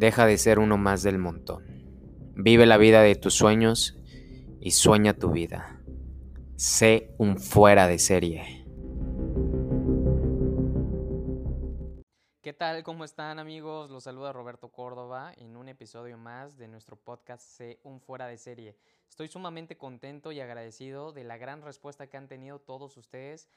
Deja de ser uno más del montón. Vive la vida de tus sueños y sueña tu vida. Sé un fuera de serie. ¿Qué tal? ¿Cómo están amigos? Los saluda Roberto Córdoba en un episodio más de nuestro podcast Sé un fuera de serie. Estoy sumamente contento y agradecido de la gran respuesta que han tenido todos ustedes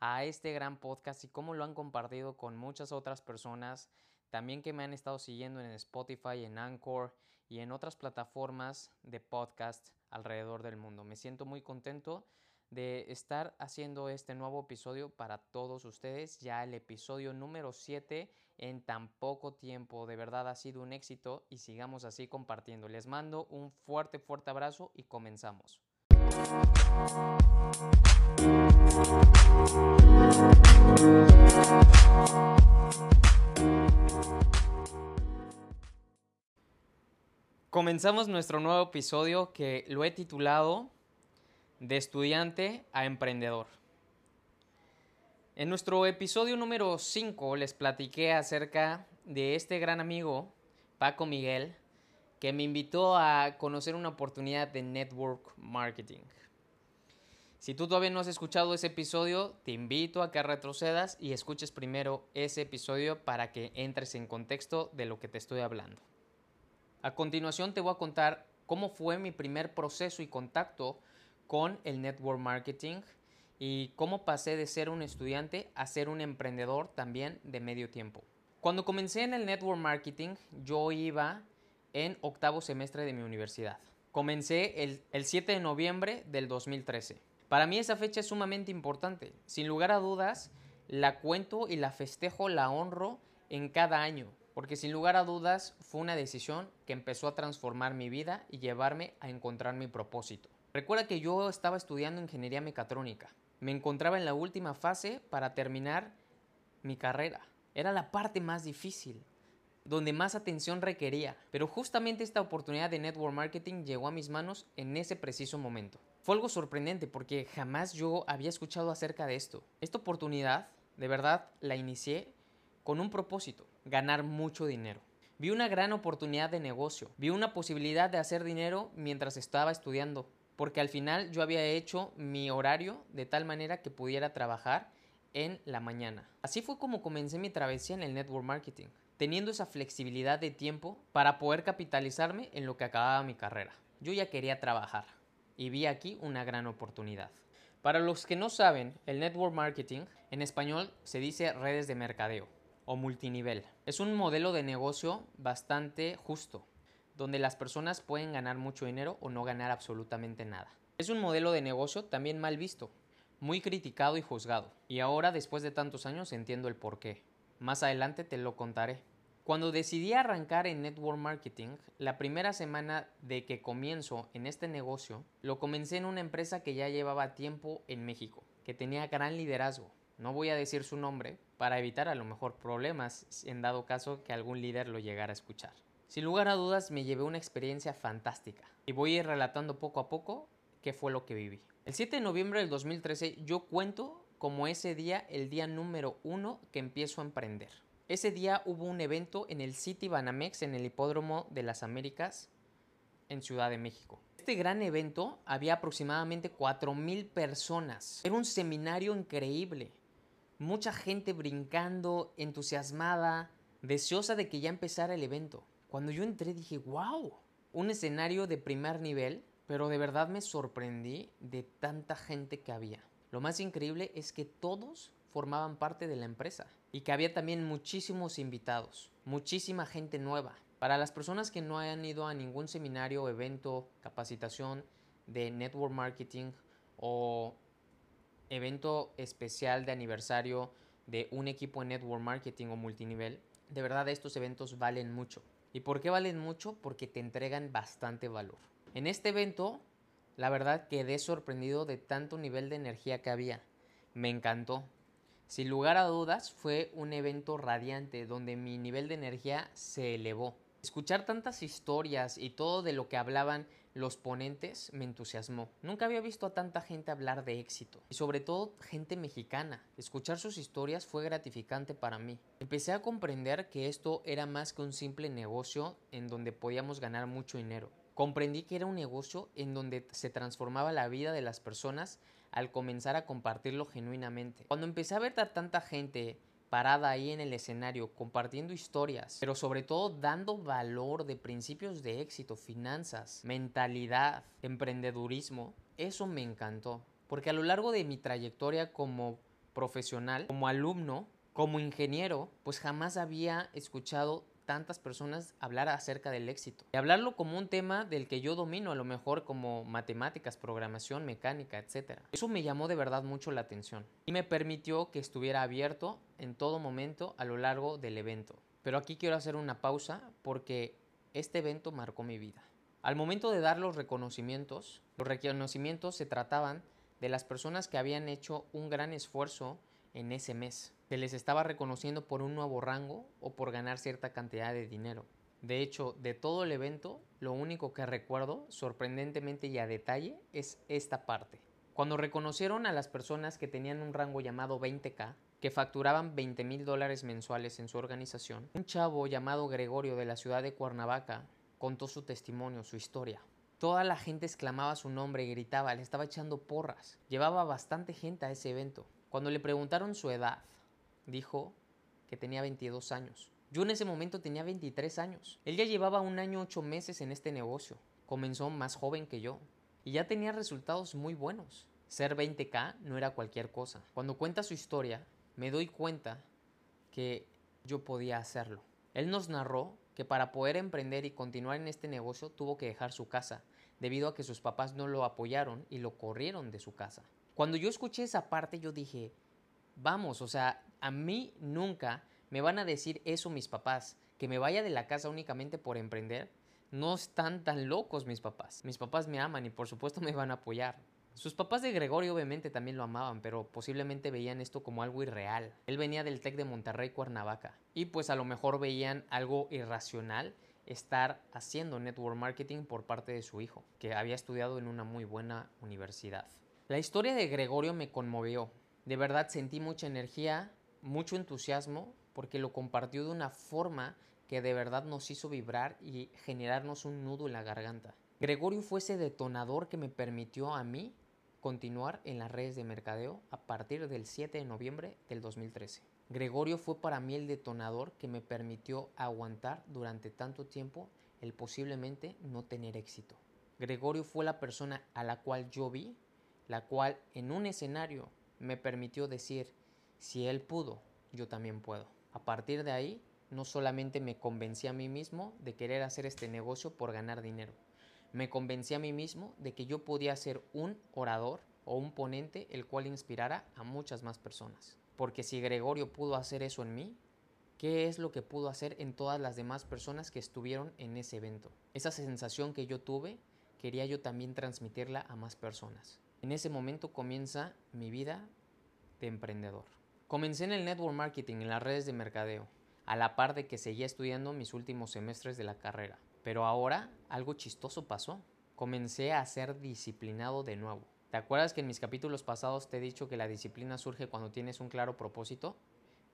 a este gran podcast y cómo lo han compartido con muchas otras personas, también que me han estado siguiendo en Spotify, en Anchor y en otras plataformas de podcast alrededor del mundo. Me siento muy contento de estar haciendo este nuevo episodio para todos ustedes, ya el episodio número 7 en tan poco tiempo. De verdad ha sido un éxito y sigamos así compartiendo. Les mando un fuerte, fuerte abrazo y comenzamos. Comenzamos nuestro nuevo episodio que lo he titulado De estudiante a emprendedor. En nuestro episodio número 5 les platiqué acerca de este gran amigo, Paco Miguel, que me invitó a conocer una oportunidad de network marketing. Si tú todavía no has escuchado ese episodio, te invito a que retrocedas y escuches primero ese episodio para que entres en contexto de lo que te estoy hablando. A continuación te voy a contar cómo fue mi primer proceso y contacto con el network marketing y cómo pasé de ser un estudiante a ser un emprendedor también de medio tiempo. Cuando comencé en el network marketing, yo iba en octavo semestre de mi universidad. Comencé el, el 7 de noviembre del 2013. Para mí esa fecha es sumamente importante. Sin lugar a dudas, la cuento y la festejo, la honro en cada año, porque sin lugar a dudas fue una decisión que empezó a transformar mi vida y llevarme a encontrar mi propósito. Recuerda que yo estaba estudiando ingeniería mecatrónica. Me encontraba en la última fase para terminar mi carrera. Era la parte más difícil donde más atención requería. Pero justamente esta oportunidad de network marketing llegó a mis manos en ese preciso momento. Fue algo sorprendente porque jamás yo había escuchado acerca de esto. Esta oportunidad, de verdad, la inicié con un propósito, ganar mucho dinero. Vi una gran oportunidad de negocio, vi una posibilidad de hacer dinero mientras estaba estudiando, porque al final yo había hecho mi horario de tal manera que pudiera trabajar en la mañana. Así fue como comencé mi travesía en el network marketing teniendo esa flexibilidad de tiempo para poder capitalizarme en lo que acababa mi carrera. Yo ya quería trabajar y vi aquí una gran oportunidad. Para los que no saben, el network marketing en español se dice redes de mercadeo o multinivel. Es un modelo de negocio bastante justo, donde las personas pueden ganar mucho dinero o no ganar absolutamente nada. Es un modelo de negocio también mal visto, muy criticado y juzgado. Y ahora, después de tantos años, entiendo el porqué. Más adelante te lo contaré. Cuando decidí arrancar en network marketing, la primera semana de que comienzo en este negocio, lo comencé en una empresa que ya llevaba tiempo en México, que tenía gran liderazgo. No voy a decir su nombre para evitar a lo mejor problemas en dado caso que algún líder lo llegara a escuchar. Sin lugar a dudas me llevé una experiencia fantástica y voy a ir relatando poco a poco qué fue lo que viví. El 7 de noviembre del 2013 yo cuento como ese día el día número uno que empiezo a emprender. Ese día hubo un evento en el City Banamex, en el Hipódromo de las Américas, en Ciudad de México. Este gran evento había aproximadamente 4.000 personas. Era un seminario increíble. Mucha gente brincando, entusiasmada, deseosa de que ya empezara el evento. Cuando yo entré dije, wow, un escenario de primer nivel, pero de verdad me sorprendí de tanta gente que había. Lo más increíble es que todos formaban parte de la empresa y que había también muchísimos invitados, muchísima gente nueva. Para las personas que no hayan ido a ningún seminario, evento, capacitación de network marketing o evento especial de aniversario de un equipo de network marketing o multinivel, de verdad estos eventos valen mucho. ¿Y por qué valen mucho? Porque te entregan bastante valor. En este evento, la verdad quedé sorprendido de tanto nivel de energía que había. Me encantó. Sin lugar a dudas, fue un evento radiante donde mi nivel de energía se elevó. Escuchar tantas historias y todo de lo que hablaban los ponentes me entusiasmó. Nunca había visto a tanta gente hablar de éxito y sobre todo gente mexicana. Escuchar sus historias fue gratificante para mí. Empecé a comprender que esto era más que un simple negocio en donde podíamos ganar mucho dinero. Comprendí que era un negocio en donde se transformaba la vida de las personas al comenzar a compartirlo genuinamente. Cuando empecé a ver a tanta gente parada ahí en el escenario, compartiendo historias, pero sobre todo dando valor de principios de éxito, finanzas, mentalidad, emprendedurismo, eso me encantó. Porque a lo largo de mi trayectoria como profesional, como alumno, como ingeniero, pues jamás había escuchado tantas personas hablar acerca del éxito. Y hablarlo como un tema del que yo domino, a lo mejor como matemáticas, programación, mecánica, etc. Eso me llamó de verdad mucho la atención y me permitió que estuviera abierto en todo momento a lo largo del evento. Pero aquí quiero hacer una pausa porque este evento marcó mi vida. Al momento de dar los reconocimientos, los reconocimientos se trataban de las personas que habían hecho un gran esfuerzo en ese mes. Se les estaba reconociendo por un nuevo rango o por ganar cierta cantidad de dinero. De hecho, de todo el evento, lo único que recuerdo, sorprendentemente y a detalle, es esta parte. Cuando reconocieron a las personas que tenían un rango llamado 20K, que facturaban 20 mil dólares mensuales en su organización, un chavo llamado Gregorio de la ciudad de Cuernavaca contó su testimonio, su historia. Toda la gente exclamaba su nombre y gritaba, le estaba echando porras. Llevaba bastante gente a ese evento. Cuando le preguntaron su edad, dijo que tenía 22 años. Yo en ese momento tenía 23 años. Él ya llevaba un año ocho meses en este negocio. Comenzó más joven que yo. Y ya tenía resultados muy buenos. Ser 20k no era cualquier cosa. Cuando cuenta su historia, me doy cuenta que yo podía hacerlo. Él nos narró que para poder emprender y continuar en este negocio tuvo que dejar su casa, debido a que sus papás no lo apoyaron y lo corrieron de su casa. Cuando yo escuché esa parte, yo dije, vamos, o sea, a mí nunca me van a decir eso mis papás, que me vaya de la casa únicamente por emprender. No están tan locos mis papás. Mis papás me aman y por supuesto me van a apoyar. Sus papás de Gregorio obviamente también lo amaban, pero posiblemente veían esto como algo irreal. Él venía del TEC de Monterrey, Cuernavaca, y pues a lo mejor veían algo irracional estar haciendo network marketing por parte de su hijo, que había estudiado en una muy buena universidad. La historia de Gregorio me conmovió. De verdad sentí mucha energía, mucho entusiasmo, porque lo compartió de una forma que de verdad nos hizo vibrar y generarnos un nudo en la garganta. Gregorio fue ese detonador que me permitió a mí continuar en las redes de mercadeo a partir del 7 de noviembre del 2013. Gregorio fue para mí el detonador que me permitió aguantar durante tanto tiempo el posiblemente no tener éxito. Gregorio fue la persona a la cual yo vi la cual en un escenario me permitió decir, si él pudo, yo también puedo. A partir de ahí, no solamente me convencí a mí mismo de querer hacer este negocio por ganar dinero, me convencí a mí mismo de que yo podía ser un orador o un ponente el cual inspirara a muchas más personas. Porque si Gregorio pudo hacer eso en mí, ¿qué es lo que pudo hacer en todas las demás personas que estuvieron en ese evento? Esa sensación que yo tuve, quería yo también transmitirla a más personas. En ese momento comienza mi vida de emprendedor. Comencé en el network marketing, en las redes de mercadeo, a la par de que seguía estudiando mis últimos semestres de la carrera. Pero ahora algo chistoso pasó. Comencé a ser disciplinado de nuevo. ¿Te acuerdas que en mis capítulos pasados te he dicho que la disciplina surge cuando tienes un claro propósito?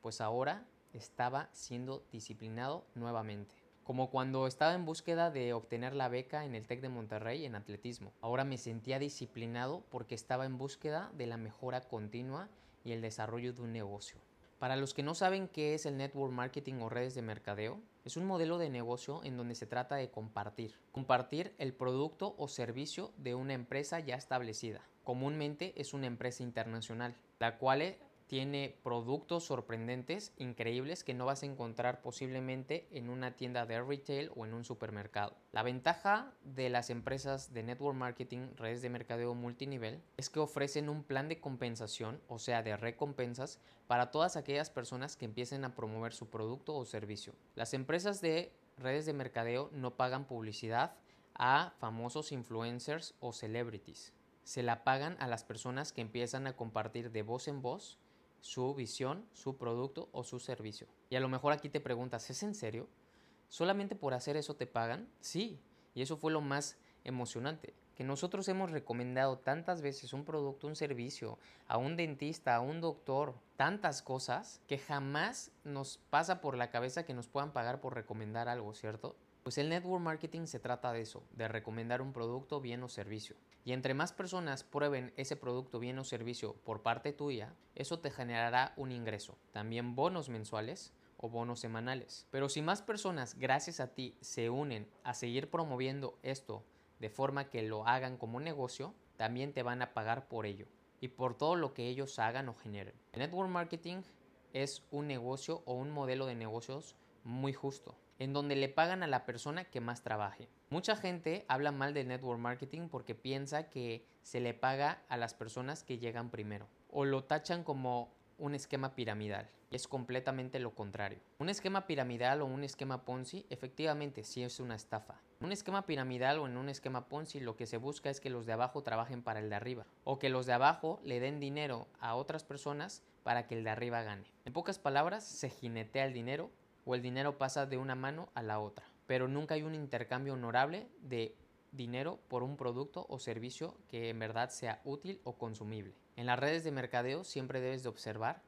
Pues ahora estaba siendo disciplinado nuevamente como cuando estaba en búsqueda de obtener la beca en el TEC de Monterrey en atletismo. Ahora me sentía disciplinado porque estaba en búsqueda de la mejora continua y el desarrollo de un negocio. Para los que no saben qué es el network marketing o redes de mercadeo, es un modelo de negocio en donde se trata de compartir. Compartir el producto o servicio de una empresa ya establecida. Comúnmente es una empresa internacional, la cual tiene productos sorprendentes, increíbles, que no vas a encontrar posiblemente en una tienda de retail o en un supermercado. La ventaja de las empresas de network marketing, redes de mercadeo multinivel, es que ofrecen un plan de compensación, o sea, de recompensas, para todas aquellas personas que empiecen a promover su producto o servicio. Las empresas de redes de mercadeo no pagan publicidad a famosos influencers o celebrities. Se la pagan a las personas que empiezan a compartir de voz en voz su visión, su producto o su servicio. Y a lo mejor aquí te preguntas, ¿es en serio? ¿Solamente por hacer eso te pagan? Sí, y eso fue lo más emocionante, que nosotros hemos recomendado tantas veces un producto, un servicio, a un dentista, a un doctor, tantas cosas, que jamás nos pasa por la cabeza que nos puedan pagar por recomendar algo, ¿cierto? Pues el network marketing se trata de eso, de recomendar un producto, bien o servicio. Y entre más personas prueben ese producto, bien o servicio por parte tuya, eso te generará un ingreso. También bonos mensuales o bonos semanales. Pero si más personas, gracias a ti, se unen a seguir promoviendo esto de forma que lo hagan como negocio, también te van a pagar por ello y por todo lo que ellos hagan o generen. El network marketing es un negocio o un modelo de negocios muy justo en donde le pagan a la persona que más trabaje. Mucha gente habla mal del network marketing porque piensa que se le paga a las personas que llegan primero o lo tachan como un esquema piramidal es completamente lo contrario. Un esquema piramidal o un esquema Ponzi efectivamente sí es una estafa. Un esquema piramidal o en un esquema Ponzi lo que se busca es que los de abajo trabajen para el de arriba o que los de abajo le den dinero a otras personas para que el de arriba gane. En pocas palabras, se jinetea el dinero o el dinero pasa de una mano a la otra, pero nunca hay un intercambio honorable de dinero por un producto o servicio que en verdad sea útil o consumible. En las redes de mercadeo siempre debes de observar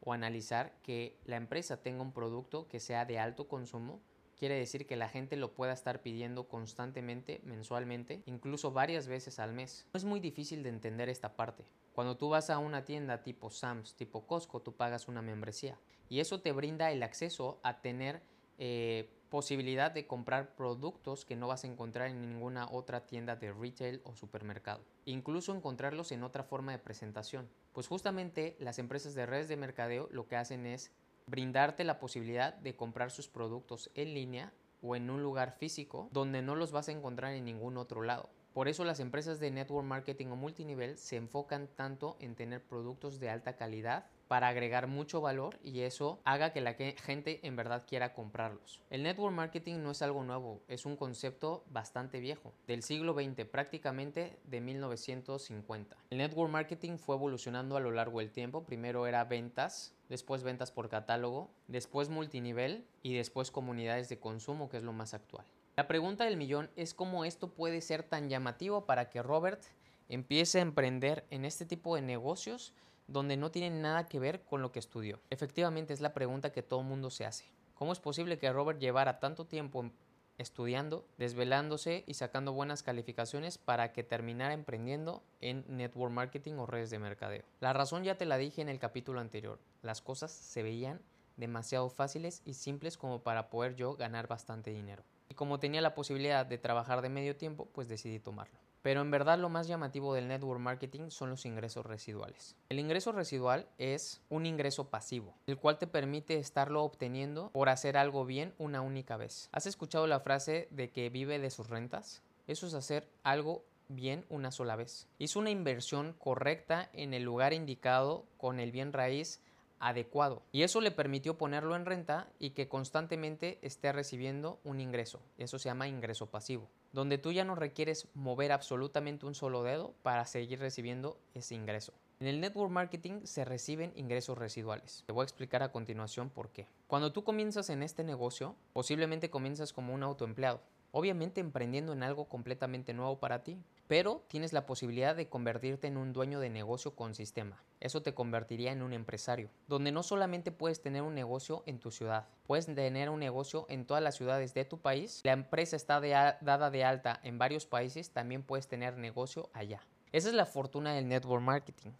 o analizar que la empresa tenga un producto que sea de alto consumo, quiere decir que la gente lo pueda estar pidiendo constantemente, mensualmente, incluso varias veces al mes. No es muy difícil de entender esta parte. Cuando tú vas a una tienda tipo Sam's, tipo Costco, tú pagas una membresía y eso te brinda el acceso a tener eh, posibilidad de comprar productos que no vas a encontrar en ninguna otra tienda de retail o supermercado. Incluso encontrarlos en otra forma de presentación. Pues justamente las empresas de redes de mercadeo lo que hacen es brindarte la posibilidad de comprar sus productos en línea o en un lugar físico donde no los vas a encontrar en ningún otro lado. Por eso las empresas de network marketing o multinivel se enfocan tanto en tener productos de alta calidad para agregar mucho valor y eso haga que la gente en verdad quiera comprarlos. El network marketing no es algo nuevo, es un concepto bastante viejo, del siglo XX, prácticamente de 1950. El network marketing fue evolucionando a lo largo del tiempo, primero era ventas, después ventas por catálogo, después multinivel y después comunidades de consumo, que es lo más actual. La pregunta del millón es cómo esto puede ser tan llamativo para que Robert empiece a emprender en este tipo de negocios donde no tienen nada que ver con lo que estudió. Efectivamente es la pregunta que todo mundo se hace. ¿Cómo es posible que Robert llevara tanto tiempo estudiando, desvelándose y sacando buenas calificaciones para que terminara emprendiendo en network marketing o redes de mercadeo? La razón ya te la dije en el capítulo anterior. Las cosas se veían demasiado fáciles y simples como para poder yo ganar bastante dinero. Y como tenía la posibilidad de trabajar de medio tiempo, pues decidí tomarlo. Pero en verdad lo más llamativo del network marketing son los ingresos residuales. El ingreso residual es un ingreso pasivo, el cual te permite estarlo obteniendo por hacer algo bien una única vez. ¿Has escuchado la frase de que vive de sus rentas? Eso es hacer algo bien una sola vez. Hizo una inversión correcta en el lugar indicado con el bien raíz adecuado. Y eso le permitió ponerlo en renta y que constantemente esté recibiendo un ingreso. Eso se llama ingreso pasivo, donde tú ya no requieres mover absolutamente un solo dedo para seguir recibiendo ese ingreso. En el network marketing se reciben ingresos residuales. Te voy a explicar a continuación por qué. Cuando tú comienzas en este negocio, posiblemente comienzas como un autoempleado, obviamente emprendiendo en algo completamente nuevo para ti, pero tienes la posibilidad de convertirte en un dueño de negocio con sistema. Eso te convertiría en un empresario, donde no solamente puedes tener un negocio en tu ciudad, puedes tener un negocio en todas las ciudades de tu país. La empresa está dada de alta en varios países, también puedes tener negocio allá. Esa es la fortuna del network marketing,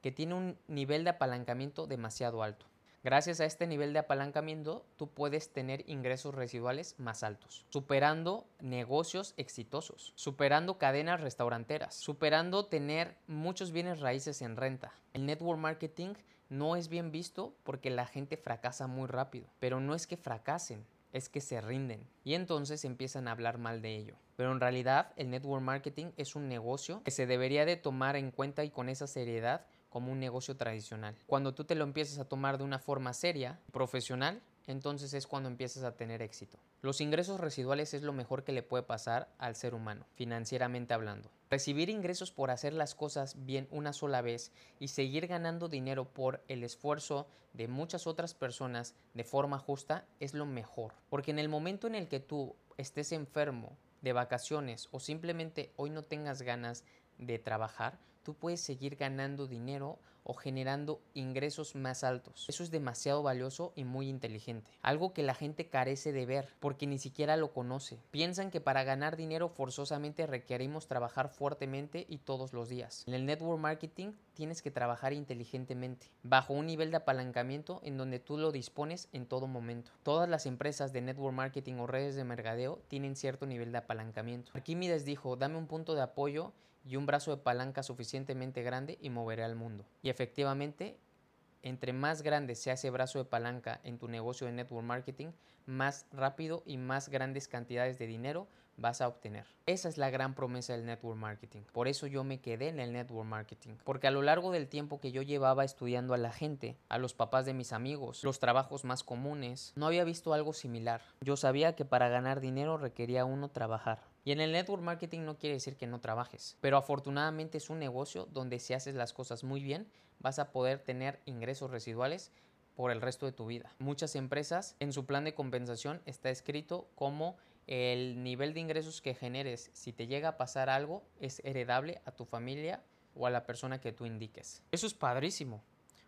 que tiene un nivel de apalancamiento demasiado alto. Gracias a este nivel de apalancamiento, tú puedes tener ingresos residuales más altos, superando negocios exitosos, superando cadenas restauranteras, superando tener muchos bienes raíces en renta. El network marketing no es bien visto porque la gente fracasa muy rápido, pero no es que fracasen, es que se rinden y entonces empiezan a hablar mal de ello. Pero en realidad el network marketing es un negocio que se debería de tomar en cuenta y con esa seriedad como un negocio tradicional. Cuando tú te lo empiezas a tomar de una forma seria, profesional, entonces es cuando empiezas a tener éxito. Los ingresos residuales es lo mejor que le puede pasar al ser humano, financieramente hablando. Recibir ingresos por hacer las cosas bien una sola vez y seguir ganando dinero por el esfuerzo de muchas otras personas de forma justa es lo mejor. Porque en el momento en el que tú estés enfermo de vacaciones o simplemente hoy no tengas ganas de trabajar, tú puedes seguir ganando dinero o generando ingresos más altos. Eso es demasiado valioso y muy inteligente. Algo que la gente carece de ver porque ni siquiera lo conoce. Piensan que para ganar dinero forzosamente requerimos trabajar fuertemente y todos los días. En el network marketing tienes que trabajar inteligentemente, bajo un nivel de apalancamiento en donde tú lo dispones en todo momento. Todas las empresas de network marketing o redes de mercadeo tienen cierto nivel de apalancamiento. Arquímedes dijo, dame un punto de apoyo y un brazo de palanca suficientemente grande y moveré al mundo. Y efectivamente, entre más grande sea ese brazo de palanca en tu negocio de network marketing, más rápido y más grandes cantidades de dinero vas a obtener. Esa es la gran promesa del network marketing. Por eso yo me quedé en el network marketing. Porque a lo largo del tiempo que yo llevaba estudiando a la gente, a los papás de mis amigos, los trabajos más comunes, no había visto algo similar. Yo sabía que para ganar dinero requería uno trabajar. Y en el network marketing no quiere decir que no trabajes, pero afortunadamente es un negocio donde si haces las cosas muy bien, vas a poder tener ingresos residuales por el resto de tu vida. Muchas empresas en su plan de compensación está escrito como el nivel de ingresos que generes si te llega a pasar algo es heredable a tu familia o a la persona que tú indiques. Eso es padrísimo.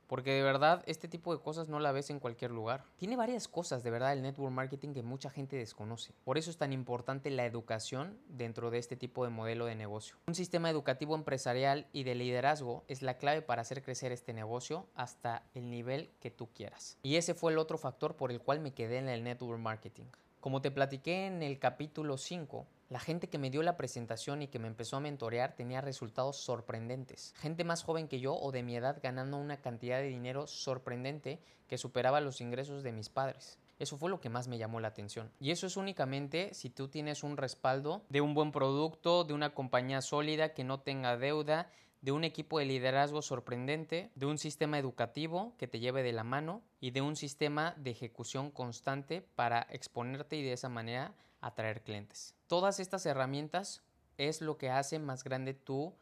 Porque de verdad este tipo de cosas no la ves en cualquier lugar. Tiene varias cosas de verdad el network marketing que mucha gente desconoce. Por eso es tan importante la educación dentro de este tipo de modelo de negocio. Un sistema educativo empresarial y de liderazgo es la clave para hacer crecer este negocio hasta el nivel que tú quieras. Y ese fue el otro factor por el cual me quedé en el network marketing. Como te platiqué en el capítulo 5, la gente que me dio la presentación y que me empezó a mentorear tenía resultados sorprendentes. Gente más joven que yo o de mi edad ganando una cantidad de dinero sorprendente que superaba los ingresos de mis padres. Eso fue lo que más me llamó la atención. Y eso es únicamente si tú tienes un respaldo de un buen producto, de una compañía sólida que no tenga deuda, de un equipo de liderazgo sorprendente, de un sistema educativo que te lleve de la mano y de un sistema de ejecución constante para exponerte y de esa manera atraer clientes. Todas estas herramientas es lo que hace más grande tu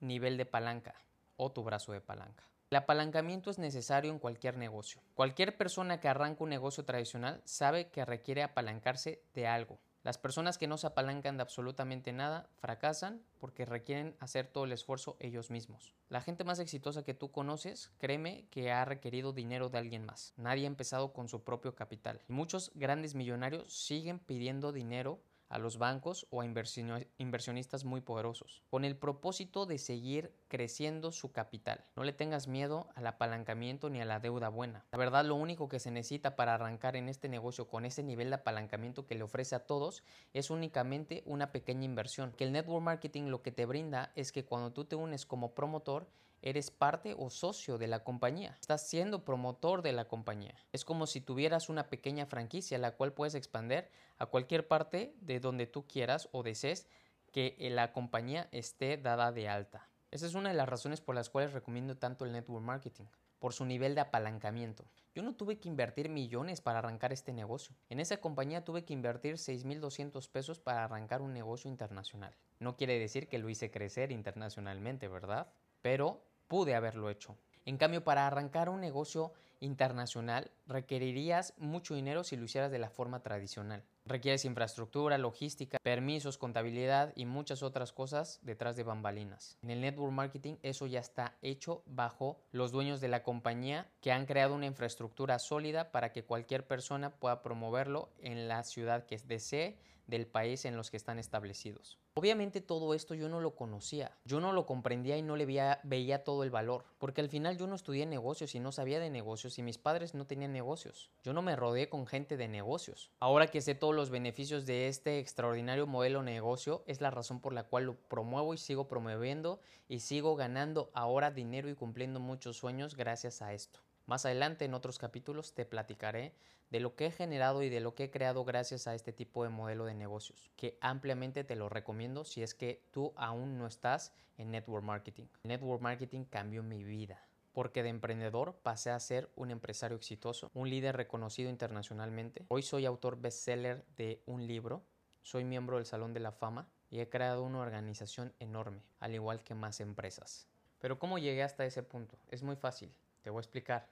nivel de palanca o tu brazo de palanca. El apalancamiento es necesario en cualquier negocio. Cualquier persona que arranca un negocio tradicional sabe que requiere apalancarse de algo. Las personas que no se apalancan de absolutamente nada fracasan porque requieren hacer todo el esfuerzo ellos mismos. La gente más exitosa que tú conoces, créeme que ha requerido dinero de alguien más. Nadie ha empezado con su propio capital. Y muchos grandes millonarios siguen pidiendo dinero a los bancos o a inversionistas muy poderosos, con el propósito de seguir creciendo su capital. No le tengas miedo al apalancamiento ni a la deuda buena. La verdad, lo único que se necesita para arrancar en este negocio con ese nivel de apalancamiento que le ofrece a todos es únicamente una pequeña inversión. Que el network marketing lo que te brinda es que cuando tú te unes como promotor, eres parte o socio de la compañía. Estás siendo promotor de la compañía. Es como si tuvieras una pequeña franquicia la cual puedes expandir a cualquier parte de donde tú quieras o desees que la compañía esté dada de alta. Esa es una de las razones por las cuales recomiendo tanto el network marketing, por su nivel de apalancamiento. Yo no tuve que invertir millones para arrancar este negocio. En esa compañía tuve que invertir 6.200 pesos para arrancar un negocio internacional. No quiere decir que lo hice crecer internacionalmente, ¿verdad? Pero pude haberlo hecho. En cambio, para arrancar un negocio internacional requerirías mucho dinero si lo hicieras de la forma tradicional. Requieres infraestructura, logística, permisos, contabilidad y muchas otras cosas detrás de bambalinas. En el network marketing eso ya está hecho bajo los dueños de la compañía que han creado una infraestructura sólida para que cualquier persona pueda promoverlo en la ciudad que desee del país en los que están establecidos. Obviamente todo esto yo no lo conocía, yo no lo comprendía y no le veía, todo el valor, porque al final yo no estudié negocios y no sabía de negocios y mis padres no tenían negocios. Yo no me rodeé con gente de negocios. Ahora que sé todos los beneficios de este extraordinario modelo de negocio, es la razón por la cual lo promuevo y sigo promoviendo y sigo ganando ahora dinero y cumpliendo muchos sueños gracias a esto. Más adelante en otros capítulos te platicaré de lo que he generado y de lo que he creado gracias a este tipo de modelo de negocios, que ampliamente te lo recomiendo si es que tú aún no estás en network marketing. network marketing cambió mi vida porque de emprendedor pasé a ser un empresario exitoso, un líder reconocido internacionalmente. Hoy soy autor bestseller de un libro, soy miembro del Salón de la Fama y he creado una organización enorme, al igual que más empresas. Pero ¿cómo llegué hasta ese punto? Es muy fácil, te voy a explicar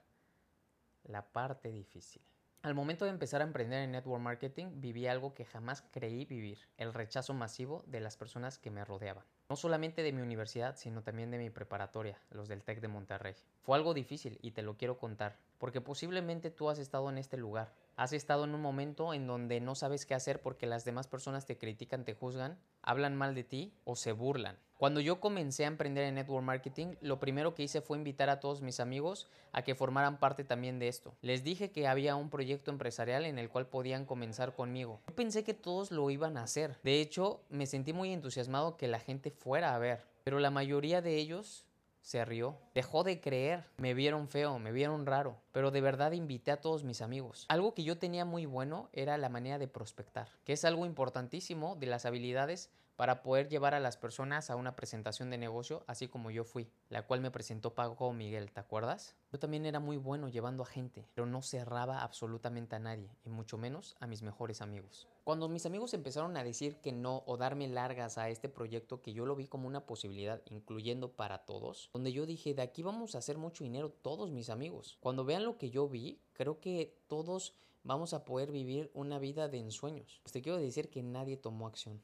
la parte difícil. Al momento de empezar a emprender en network marketing, viví algo que jamás creí vivir, el rechazo masivo de las personas que me rodeaban. No solamente de mi universidad, sino también de mi preparatoria, los del TEC de Monterrey. Fue algo difícil y te lo quiero contar, porque posiblemente tú has estado en este lugar. Has estado en un momento en donde no sabes qué hacer porque las demás personas te critican, te juzgan, hablan mal de ti o se burlan. Cuando yo comencé a emprender en network marketing, lo primero que hice fue invitar a todos mis amigos a que formaran parte también de esto. Les dije que había un proyecto empresarial en el cual podían comenzar conmigo. Yo pensé que todos lo iban a hacer. De hecho, me sentí muy entusiasmado que la gente fuera a ver. Pero la mayoría de ellos se rió. Dejó de creer. Me vieron feo, me vieron raro. Pero de verdad invité a todos mis amigos. Algo que yo tenía muy bueno era la manera de prospectar, que es algo importantísimo de las habilidades para poder llevar a las personas a una presentación de negocio, así como yo fui, la cual me presentó Pago Miguel, ¿te acuerdas? Yo también era muy bueno llevando a gente, pero no cerraba absolutamente a nadie, y mucho menos a mis mejores amigos. Cuando mis amigos empezaron a decir que no o darme largas a este proyecto que yo lo vi como una posibilidad, incluyendo para todos, donde yo dije, de aquí vamos a hacer mucho dinero todos mis amigos. Cuando vean lo que yo vi, creo que todos vamos a poder vivir una vida de ensueños. Pues te quiero decir que nadie tomó acción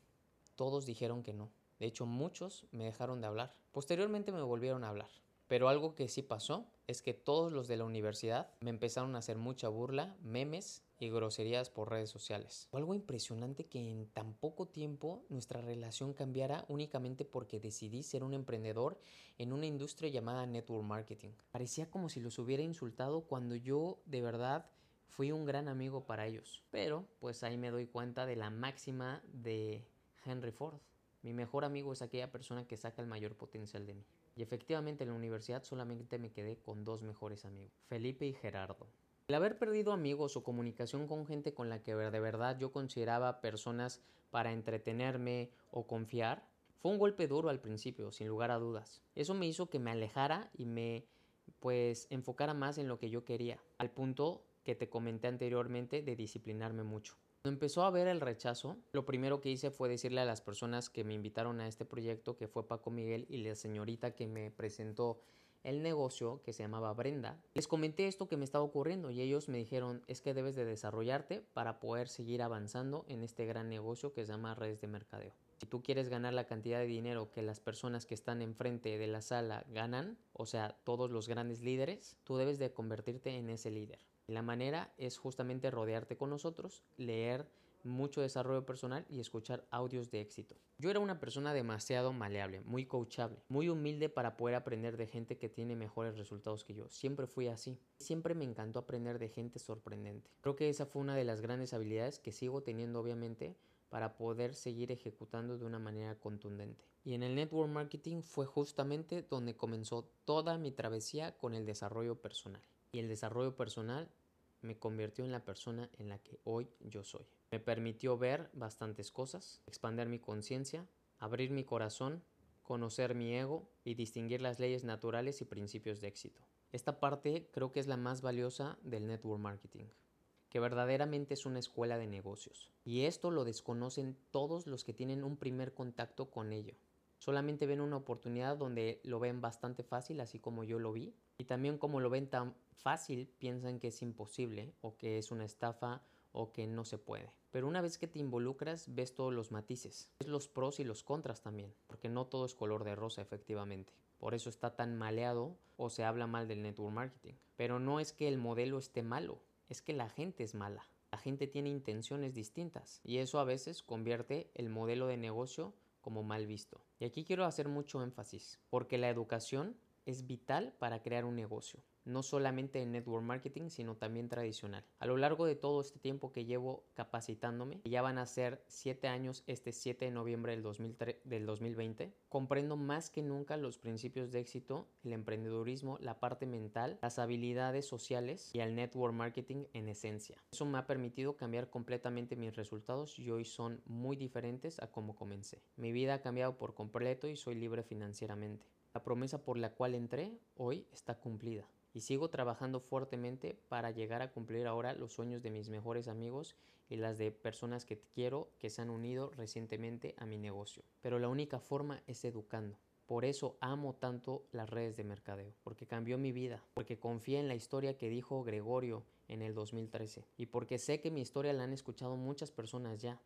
todos dijeron que no. De hecho, muchos me dejaron de hablar. Posteriormente me volvieron a hablar. Pero algo que sí pasó es que todos los de la universidad me empezaron a hacer mucha burla, memes y groserías por redes sociales. Algo impresionante que en tan poco tiempo nuestra relación cambiara únicamente porque decidí ser un emprendedor en una industria llamada network marketing. Parecía como si los hubiera insultado cuando yo de verdad fui un gran amigo para ellos. Pero pues ahí me doy cuenta de la máxima de Henry Ford. Mi mejor amigo es aquella persona que saca el mayor potencial de mí. Y efectivamente en la universidad solamente me quedé con dos mejores amigos, Felipe y Gerardo. El haber perdido amigos o comunicación con gente con la que de verdad yo consideraba personas para entretenerme o confiar, fue un golpe duro al principio, sin lugar a dudas. Eso me hizo que me alejara y me pues enfocara más en lo que yo quería, al punto que te comenté anteriormente de disciplinarme mucho. Cuando empezó a ver el rechazo, lo primero que hice fue decirle a las personas que me invitaron a este proyecto, que fue Paco Miguel y la señorita que me presentó el negocio, que se llamaba Brenda, les comenté esto que me estaba ocurriendo y ellos me dijeron, es que debes de desarrollarte para poder seguir avanzando en este gran negocio que se llama redes de mercadeo. Si tú quieres ganar la cantidad de dinero que las personas que están enfrente de la sala ganan, o sea, todos los grandes líderes, tú debes de convertirte en ese líder. La manera es justamente rodearte con nosotros, leer mucho desarrollo personal y escuchar audios de éxito. Yo era una persona demasiado maleable, muy coachable, muy humilde para poder aprender de gente que tiene mejores resultados que yo. Siempre fui así. Siempre me encantó aprender de gente sorprendente. Creo que esa fue una de las grandes habilidades que sigo teniendo obviamente para poder seguir ejecutando de una manera contundente. Y en el network marketing fue justamente donde comenzó toda mi travesía con el desarrollo personal. Y el desarrollo personal me convirtió en la persona en la que hoy yo soy. Me permitió ver bastantes cosas, expandir mi conciencia, abrir mi corazón, conocer mi ego y distinguir las leyes naturales y principios de éxito. Esta parte creo que es la más valiosa del network marketing, que verdaderamente es una escuela de negocios. Y esto lo desconocen todos los que tienen un primer contacto con ello. Solamente ven una oportunidad donde lo ven bastante fácil, así como yo lo vi. Y también como lo ven tan fácil, piensan que es imposible o que es una estafa o que no se puede. Pero una vez que te involucras, ves todos los matices, ves los pros y los contras también, porque no todo es color de rosa efectivamente. Por eso está tan maleado o se habla mal del network marketing. Pero no es que el modelo esté malo, es que la gente es mala. La gente tiene intenciones distintas y eso a veces convierte el modelo de negocio como mal visto. Y aquí quiero hacer mucho énfasis, porque la educación es vital para crear un negocio no solamente en network marketing, sino también tradicional. A lo largo de todo este tiempo que llevo capacitándome, ya van a ser 7 años este 7 de noviembre del, 2020, comprendo más que nunca los principios de éxito, el emprendedurismo, la parte mental, las habilidades sociales y el network marketing en esencia. Eso me ha permitido cambiar completamente mis resultados y hoy son muy diferentes a como comencé. Mi vida ha cambiado por completo y soy libre financieramente. La promesa por la cual entré hoy está cumplida y sigo trabajando fuertemente para llegar a cumplir ahora los sueños de mis mejores amigos y las de personas que quiero que se han unido recientemente a mi negocio. Pero la única forma es educando. Por eso amo tanto las redes de mercadeo, porque cambió mi vida, porque confié en la historia que dijo Gregorio en el 2013 y porque sé que mi historia la han escuchado muchas personas ya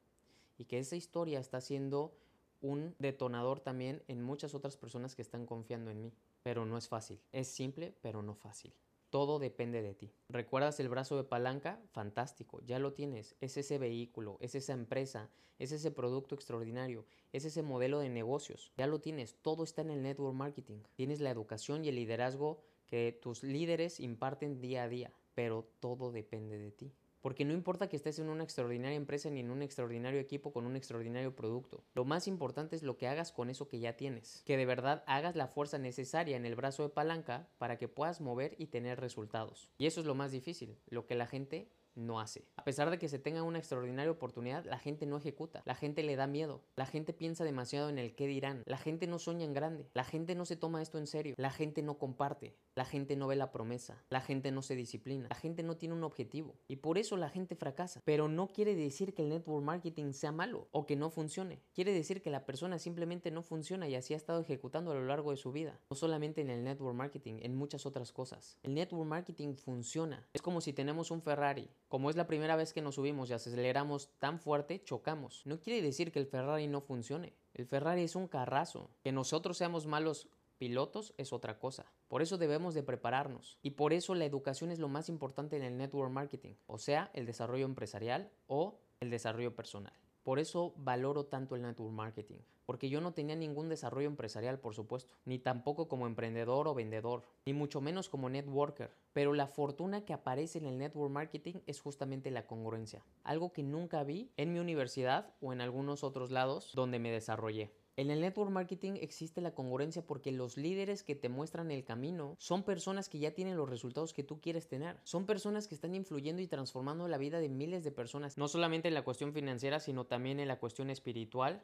y que esa historia está siendo un detonador también en muchas otras personas que están confiando en mí. Pero no es fácil. Es simple, pero no fácil. Todo depende de ti. ¿Recuerdas el brazo de palanca? Fantástico, ya lo tienes. Es ese vehículo, es esa empresa, es ese producto extraordinario, es ese modelo de negocios. Ya lo tienes, todo está en el network marketing. Tienes la educación y el liderazgo que tus líderes imparten día a día, pero todo depende de ti. Porque no importa que estés en una extraordinaria empresa ni en un extraordinario equipo con un extraordinario producto. Lo más importante es lo que hagas con eso que ya tienes. Que de verdad hagas la fuerza necesaria en el brazo de palanca para que puedas mover y tener resultados. Y eso es lo más difícil, lo que la gente no hace. A pesar de que se tenga una extraordinaria oportunidad, la gente no ejecuta. La gente le da miedo. La gente piensa demasiado en el qué dirán. La gente no sueña en grande. La gente no se toma esto en serio. La gente no comparte. La gente no ve la promesa. La gente no se disciplina. La gente no tiene un objetivo. Y por eso la gente fracasa. Pero no quiere decir que el network marketing sea malo o que no funcione. Quiere decir que la persona simplemente no funciona y así ha estado ejecutando a lo largo de su vida. No solamente en el network marketing, en muchas otras cosas. El network marketing funciona. Es como si tenemos un Ferrari como es la primera vez que nos subimos y aceleramos tan fuerte, chocamos. No quiere decir que el Ferrari no funcione. El Ferrari es un carrazo. Que nosotros seamos malos pilotos es otra cosa. Por eso debemos de prepararnos. Y por eso la educación es lo más importante en el network marketing. O sea, el desarrollo empresarial o el desarrollo personal. Por eso valoro tanto el network marketing, porque yo no tenía ningún desarrollo empresarial, por supuesto, ni tampoco como emprendedor o vendedor, ni mucho menos como networker. Pero la fortuna que aparece en el network marketing es justamente la congruencia, algo que nunca vi en mi universidad o en algunos otros lados donde me desarrollé. En el network marketing existe la congruencia porque los líderes que te muestran el camino son personas que ya tienen los resultados que tú quieres tener. Son personas que están influyendo y transformando la vida de miles de personas, no solamente en la cuestión financiera, sino también en la cuestión espiritual,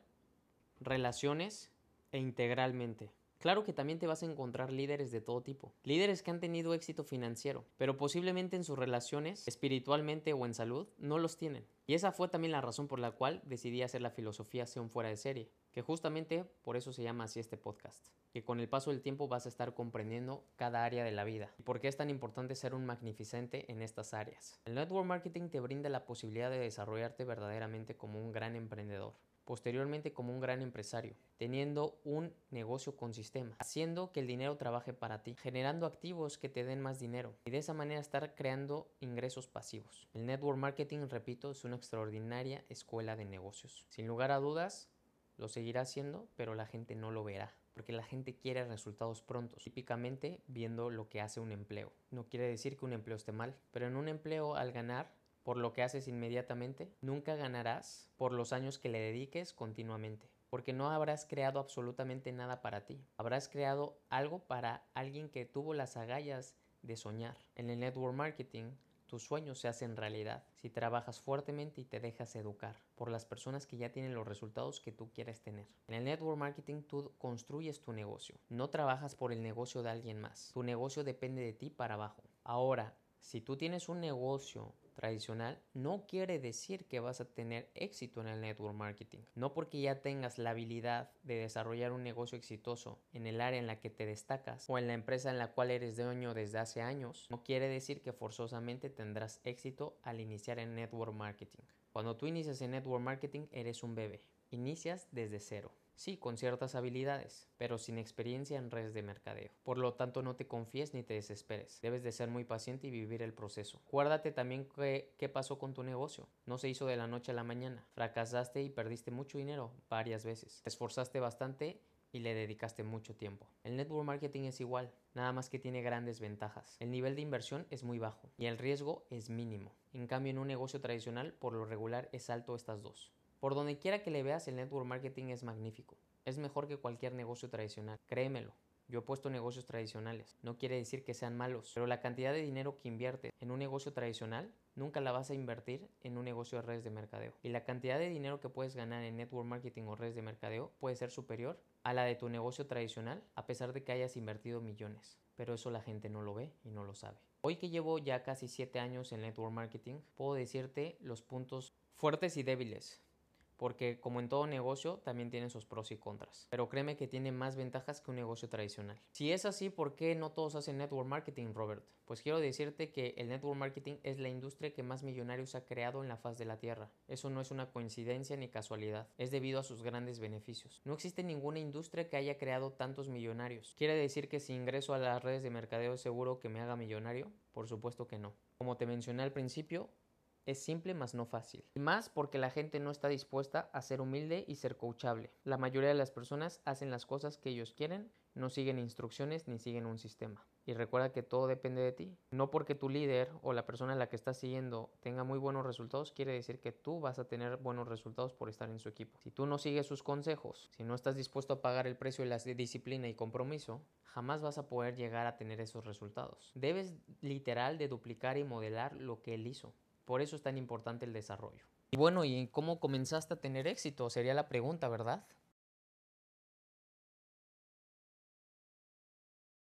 relaciones e integralmente. Claro que también te vas a encontrar líderes de todo tipo, líderes que han tenido éxito financiero, pero posiblemente en sus relaciones, espiritualmente o en salud, no los tienen. Y esa fue también la razón por la cual decidí hacer la filosofía un fuera de serie, que justamente por eso se llama así este podcast, que con el paso del tiempo vas a estar comprendiendo cada área de la vida y por qué es tan importante ser un magnificente en estas áreas. El network marketing te brinda la posibilidad de desarrollarte verdaderamente como un gran emprendedor posteriormente como un gran empresario, teniendo un negocio con sistema, haciendo que el dinero trabaje para ti, generando activos que te den más dinero y de esa manera estar creando ingresos pasivos. El network marketing, repito, es una extraordinaria escuela de negocios. Sin lugar a dudas, lo seguirá haciendo, pero la gente no lo verá porque la gente quiere resultados prontos, típicamente viendo lo que hace un empleo. No quiere decir que un empleo esté mal, pero en un empleo al ganar por lo que haces inmediatamente, nunca ganarás por los años que le dediques continuamente. Porque no habrás creado absolutamente nada para ti. Habrás creado algo para alguien que tuvo las agallas de soñar. En el network marketing, tus sueños se hacen realidad si trabajas fuertemente y te dejas educar por las personas que ya tienen los resultados que tú quieres tener. En el network marketing tú construyes tu negocio, no trabajas por el negocio de alguien más. Tu negocio depende de ti para abajo. Ahora, si tú tienes un negocio tradicional no quiere decir que vas a tener éxito en el network marketing. No porque ya tengas la habilidad de desarrollar un negocio exitoso en el área en la que te destacas o en la empresa en la cual eres dueño desde hace años, no quiere decir que forzosamente tendrás éxito al iniciar en network marketing. Cuando tú inicias en network marketing eres un bebé. Inicias desde cero. Sí, con ciertas habilidades, pero sin experiencia en redes de mercadeo. Por lo tanto, no te confíes ni te desesperes. Debes de ser muy paciente y vivir el proceso. Guárdate también qué pasó con tu negocio. No se hizo de la noche a la mañana. Fracasaste y perdiste mucho dinero varias veces. Te esforzaste bastante y le dedicaste mucho tiempo. El network marketing es igual, nada más que tiene grandes ventajas. El nivel de inversión es muy bajo y el riesgo es mínimo. En cambio, en un negocio tradicional, por lo regular es alto estas dos. Por donde quiera que le veas, el network marketing es magnífico. Es mejor que cualquier negocio tradicional. Créemelo. Yo he puesto negocios tradicionales. No quiere decir que sean malos, pero la cantidad de dinero que invierte en un negocio tradicional nunca la vas a invertir en un negocio de redes de mercadeo. Y la cantidad de dinero que puedes ganar en network marketing o redes de mercadeo puede ser superior a la de tu negocio tradicional, a pesar de que hayas invertido millones. Pero eso la gente no lo ve y no lo sabe. Hoy que llevo ya casi 7 años en network marketing, puedo decirte los puntos fuertes y débiles porque como en todo negocio también tiene sus pros y contras, pero créeme que tiene más ventajas que un negocio tradicional. Si es así, ¿por qué no todos hacen network marketing, Robert? Pues quiero decirte que el network marketing es la industria que más millonarios ha creado en la faz de la Tierra. Eso no es una coincidencia ni casualidad, es debido a sus grandes beneficios. No existe ninguna industria que haya creado tantos millonarios. ¿Quiere decir que si ingreso a las redes de mercadeo seguro que me haga millonario? Por supuesto que no. Como te mencioné al principio, es simple más no fácil. Y más porque la gente no está dispuesta a ser humilde y ser coachable. La mayoría de las personas hacen las cosas que ellos quieren, no siguen instrucciones ni siguen un sistema. Y recuerda que todo depende de ti. No porque tu líder o la persona a la que estás siguiendo tenga muy buenos resultados, quiere decir que tú vas a tener buenos resultados por estar en su equipo. Si tú no sigues sus consejos, si no estás dispuesto a pagar el precio de la disciplina y compromiso, jamás vas a poder llegar a tener esos resultados. Debes literal de duplicar y modelar lo que él hizo. Por eso es tan importante el desarrollo. Y bueno, ¿y cómo comenzaste a tener éxito? Sería la pregunta, ¿verdad?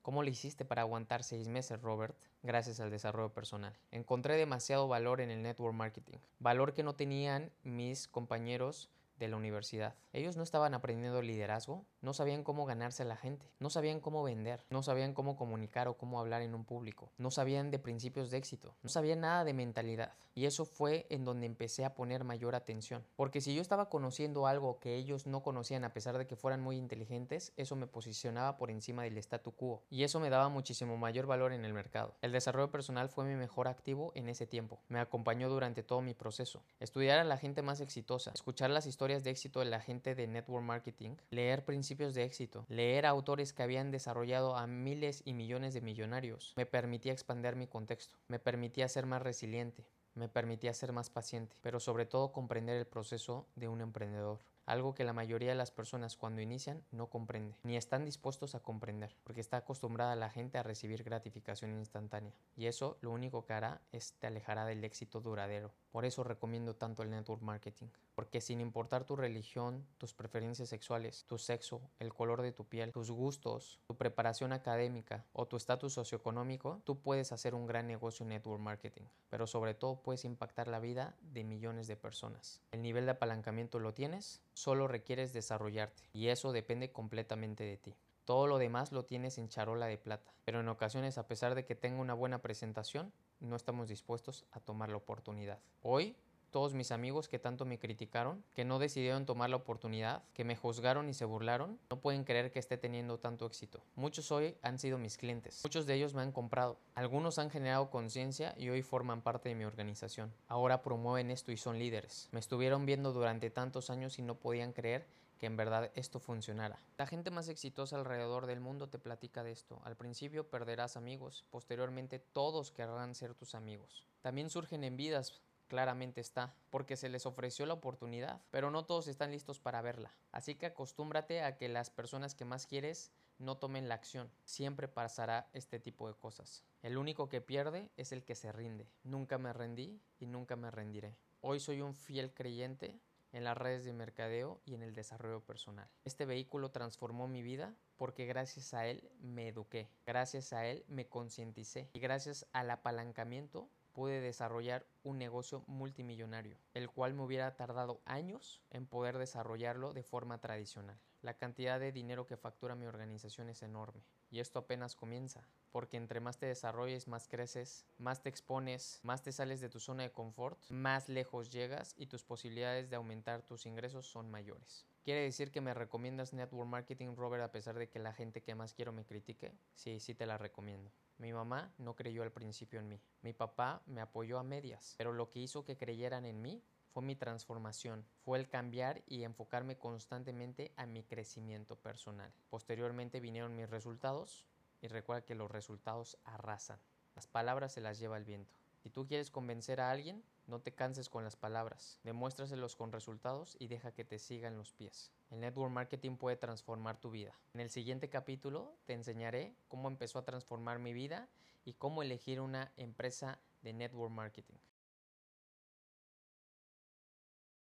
¿Cómo lo hiciste para aguantar seis meses, Robert? Gracias al desarrollo personal. Encontré demasiado valor en el network marketing, valor que no tenían mis compañeros de la universidad. Ellos no estaban aprendiendo liderazgo, no sabían cómo ganarse a la gente, no sabían cómo vender, no sabían cómo comunicar o cómo hablar en un público, no sabían de principios de éxito, no sabían nada de mentalidad. Y eso fue en donde empecé a poner mayor atención. Porque si yo estaba conociendo algo que ellos no conocían a pesar de que fueran muy inteligentes, eso me posicionaba por encima del statu quo. Y eso me daba muchísimo mayor valor en el mercado. El desarrollo personal fue mi mejor activo en ese tiempo. Me acompañó durante todo mi proceso. Estudiar a la gente más exitosa, escuchar las historias de éxito de la gente de network marketing, leer principios de éxito, leer autores que habían desarrollado a miles y millones de millonarios, me permitía expandir mi contexto, me permitía ser más resiliente, me permitía ser más paciente, pero sobre todo comprender el proceso de un emprendedor algo que la mayoría de las personas cuando inician no comprende, ni están dispuestos a comprender, porque está acostumbrada la gente a recibir gratificación instantánea, y eso lo único que hará es te alejará del éxito duradero. Por eso recomiendo tanto el network marketing, porque sin importar tu religión, tus preferencias sexuales, tu sexo, el color de tu piel, tus gustos, tu preparación académica o tu estatus socioeconómico, tú puedes hacer un gran negocio en network marketing, pero sobre todo puedes impactar la vida de millones de personas. El nivel de apalancamiento lo tienes, solo requieres desarrollarte y eso depende completamente de ti. Todo lo demás lo tienes en charola de plata, pero en ocasiones a pesar de que tenga una buena presentación, no estamos dispuestos a tomar la oportunidad. Hoy todos mis amigos que tanto me criticaron, que no decidieron tomar la oportunidad, que me juzgaron y se burlaron, no pueden creer que esté teniendo tanto éxito. Muchos hoy han sido mis clientes, muchos de ellos me han comprado, algunos han generado conciencia y hoy forman parte de mi organización. Ahora promueven esto y son líderes. Me estuvieron viendo durante tantos años y no podían creer que en verdad esto funcionara. La gente más exitosa alrededor del mundo te platica de esto. Al principio perderás amigos, posteriormente todos querrán ser tus amigos. También surgen envidias claramente está, porque se les ofreció la oportunidad, pero no todos están listos para verla. Así que acostúmbrate a que las personas que más quieres no tomen la acción. Siempre pasará este tipo de cosas. El único que pierde es el que se rinde. Nunca me rendí y nunca me rendiré. Hoy soy un fiel creyente en las redes de mercadeo y en el desarrollo personal. Este vehículo transformó mi vida porque gracias a él me eduqué, gracias a él me concienticé y gracias al apalancamiento pude desarrollar un negocio multimillonario, el cual me hubiera tardado años en poder desarrollarlo de forma tradicional. La cantidad de dinero que factura mi organización es enorme y esto apenas comienza, porque entre más te desarrolles, más creces, más te expones, más te sales de tu zona de confort, más lejos llegas y tus posibilidades de aumentar tus ingresos son mayores. ¿Quiere decir que me recomiendas Network Marketing, Robert, a pesar de que la gente que más quiero me critique? Sí, sí te la recomiendo. Mi mamá no creyó al principio en mí. Mi papá me apoyó a medias, pero lo que hizo que creyeran en mí fue mi transformación, fue el cambiar y enfocarme constantemente a mi crecimiento personal. Posteriormente vinieron mis resultados y recuerda que los resultados arrasan. Las palabras se las lleva el viento. Si tú quieres convencer a alguien, no te canses con las palabras, demuéstraselos con resultados y deja que te sigan los pies. El network marketing puede transformar tu vida. En el siguiente capítulo te enseñaré cómo empezó a transformar mi vida y cómo elegir una empresa de network marketing.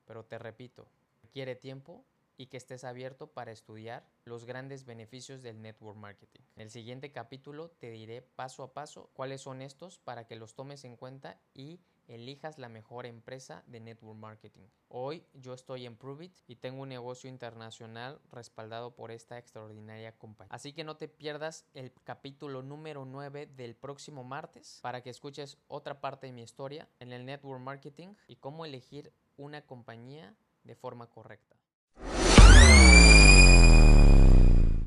Pero te repito, requiere tiempo y que estés abierto para estudiar los grandes beneficios del network marketing. En el siguiente capítulo te diré paso a paso cuáles son estos para que los tomes en cuenta y elijas la mejor empresa de network marketing. Hoy yo estoy en Pruvit y tengo un negocio internacional respaldado por esta extraordinaria compañía. Así que no te pierdas el capítulo número 9 del próximo martes para que escuches otra parte de mi historia en el network marketing y cómo elegir una compañía de forma correcta.